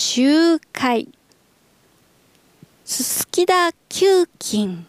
集会。すすきだ球菌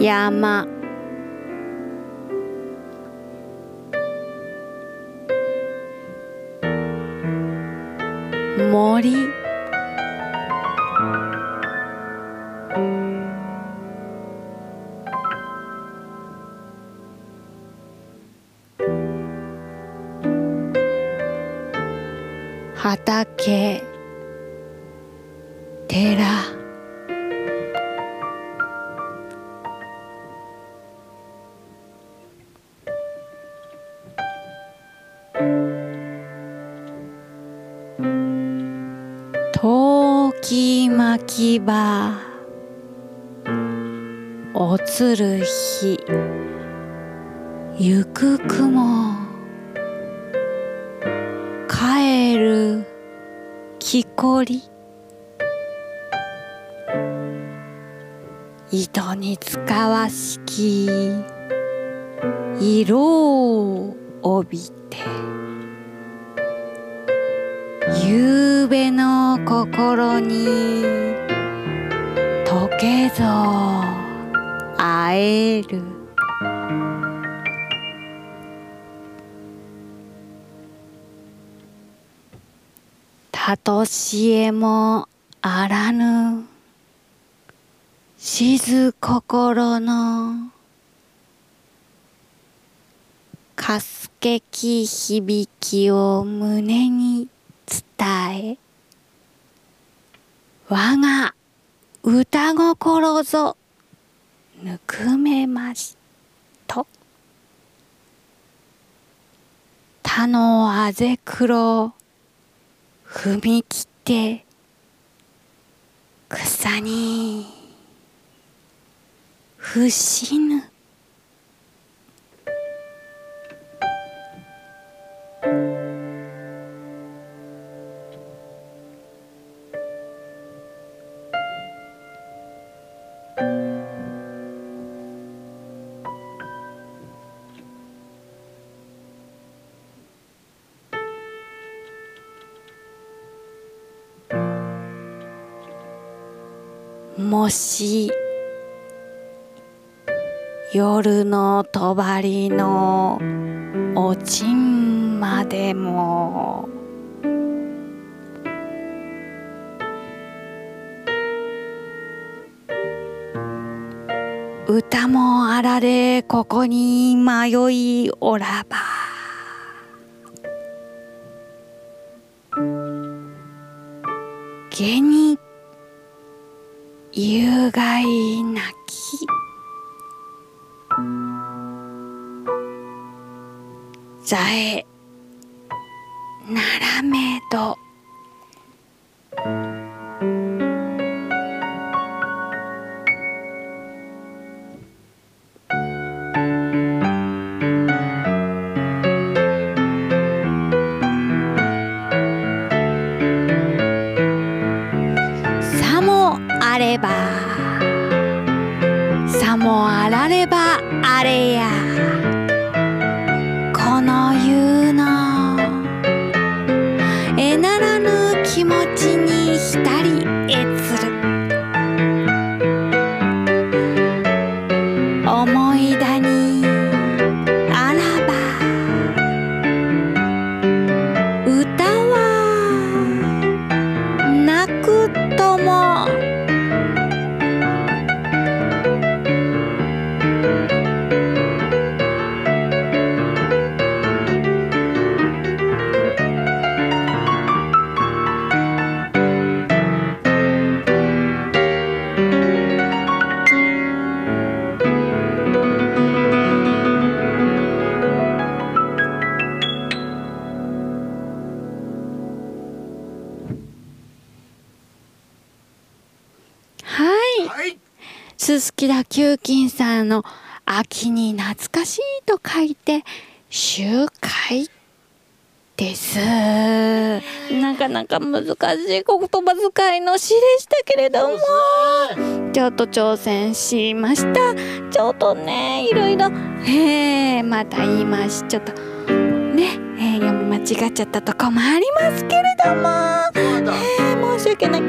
山。森。畑。寺。陶器巻き場。おつる日。ゆく雲。帰る。木こり。糸に使わしき。色を帯びて。ゆうべの心に溶けぞ会える。たとしえもあらぬ静心のかすけき響きを胸に伝え我が歌心ぞぬくめましと。他のあぜ黒踏み切って草に伏しぬ。もし夜のとばりのおちんまでも。歌もあられここに迷いおらば。下に有害なきざえならめどあすすきだ球菌さんの秋に懐かしいと書いて集会です。なかなか難しい言葉遣いの詩でしたけれども。ちょっと挑戦しました。ちょっとねいろいろ。えー、また言いまし。ちょっとね、えー、読み間違っちゃったとこもありますけれども、えー、申し訳ない